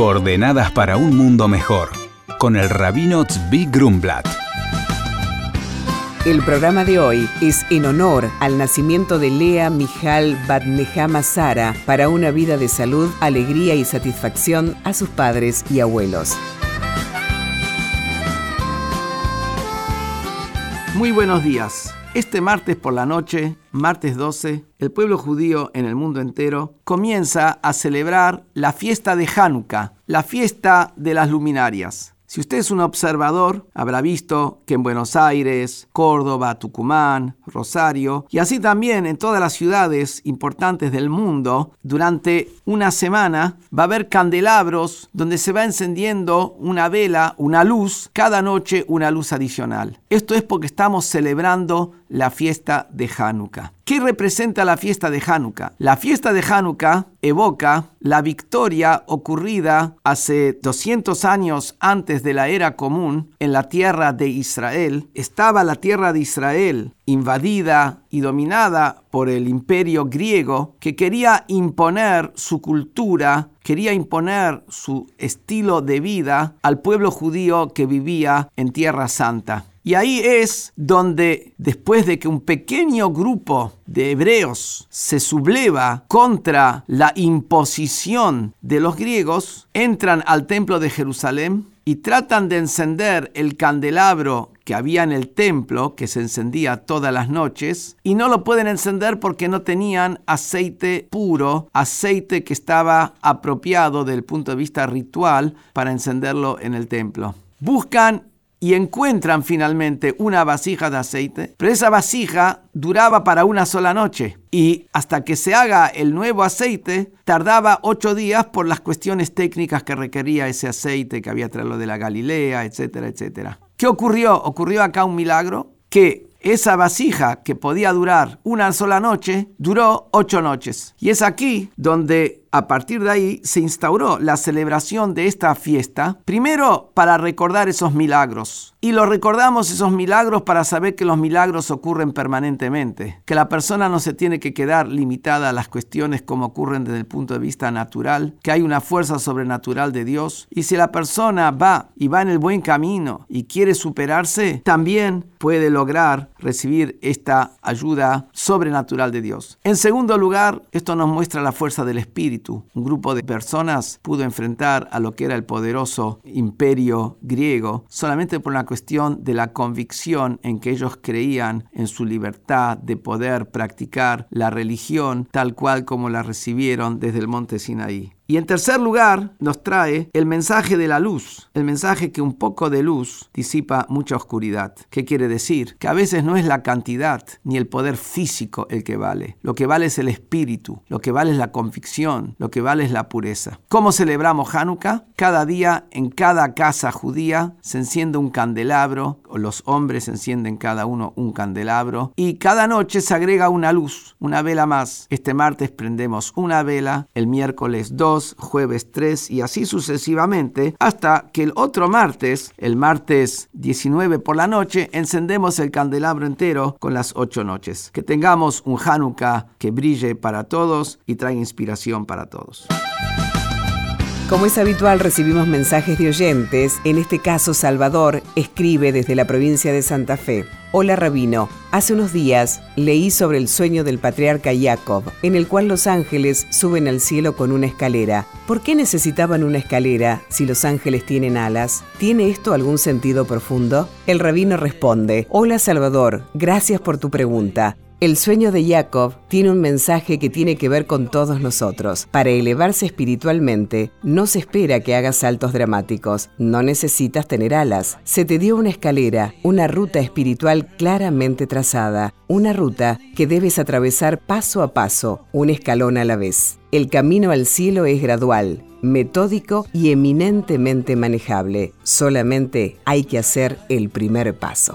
Coordenadas para un mundo mejor, con el rabino Tzvi Grumblat. El programa de hoy es en honor al nacimiento de Lea Mijal Badnehama Sara para una vida de salud, alegría y satisfacción a sus padres y abuelos. Muy buenos días. Este martes por la noche, martes 12, el pueblo judío en el mundo entero comienza a celebrar la fiesta de Hanukkah, la fiesta de las luminarias. Si usted es un observador, habrá visto que en Buenos Aires, Córdoba, Tucumán, Rosario y así también en todas las ciudades importantes del mundo, durante una semana va a haber candelabros donde se va encendiendo una vela, una luz, cada noche una luz adicional. Esto es porque estamos celebrando la fiesta de Hanukkah. ¿Qué representa la fiesta de Hanukkah? La fiesta de Hanukkah evoca la victoria ocurrida hace 200 años antes de la era común en la tierra de Israel. Estaba la tierra de Israel invadida y dominada por el imperio griego que quería imponer su cultura, quería imponer su estilo de vida al pueblo judío que vivía en Tierra Santa. Y ahí es donde, después de que un pequeño grupo de hebreos se subleva contra la imposición de los griegos, entran al templo de Jerusalén y tratan de encender el candelabro que había en el templo, que se encendía todas las noches, y no lo pueden encender porque no tenían aceite puro, aceite que estaba apropiado desde el punto de vista ritual para encenderlo en el templo. Buscan y encuentran finalmente una vasija de aceite, pero esa vasija duraba para una sola noche y hasta que se haga el nuevo aceite tardaba ocho días por las cuestiones técnicas que requería ese aceite que había traído de la Galilea, etcétera, etcétera. ¿Qué ocurrió? Ocurrió acá un milagro que esa vasija que podía durar una sola noche duró ocho noches. Y es aquí donde a partir de ahí se instauró la celebración de esta fiesta, primero para recordar esos milagros. Y lo recordamos esos milagros para saber que los milagros ocurren permanentemente, que la persona no se tiene que quedar limitada a las cuestiones como ocurren desde el punto de vista natural, que hay una fuerza sobrenatural de Dios. Y si la persona va y va en el buen camino y quiere superarse, también puede lograr recibir esta ayuda sobrenatural de Dios. En segundo lugar, esto nos muestra la fuerza del Espíritu un grupo de personas pudo enfrentar a lo que era el poderoso imperio griego solamente por una cuestión de la convicción en que ellos creían en su libertad de poder practicar la religión tal cual como la recibieron desde el monte Sinaí. Y en tercer lugar nos trae el mensaje de la luz, el mensaje que un poco de luz disipa mucha oscuridad. ¿Qué quiere decir? Que a veces no es la cantidad ni el poder físico el que vale. Lo que vale es el espíritu, lo que vale es la convicción, lo que vale es la pureza. ¿Cómo celebramos Hanukkah? Cada día en cada casa judía se enciende un candelabro, los hombres encienden cada uno un candelabro, y cada noche se agrega una luz, una vela más. Este martes prendemos una vela, el miércoles dos, jueves 3 y así sucesivamente hasta que el otro martes, el martes 19 por la noche, encendemos el candelabro entero con las ocho noches. Que tengamos un Hanukkah que brille para todos y traiga inspiración para todos. Como es habitual, recibimos mensajes de oyentes. En este caso, Salvador escribe desde la provincia de Santa Fe. Hola Rabino, hace unos días leí sobre el sueño del patriarca Jacob, en el cual los ángeles suben al cielo con una escalera. ¿Por qué necesitaban una escalera si los ángeles tienen alas? ¿Tiene esto algún sentido profundo? El rabino responde, Hola Salvador, gracias por tu pregunta. El sueño de Jacob tiene un mensaje que tiene que ver con todos nosotros. Para elevarse espiritualmente, no se espera que hagas saltos dramáticos, no necesitas tener alas. Se te dio una escalera, una ruta espiritual claramente trazada, una ruta que debes atravesar paso a paso, un escalón a la vez. El camino al cielo es gradual, metódico y eminentemente manejable. Solamente hay que hacer el primer paso.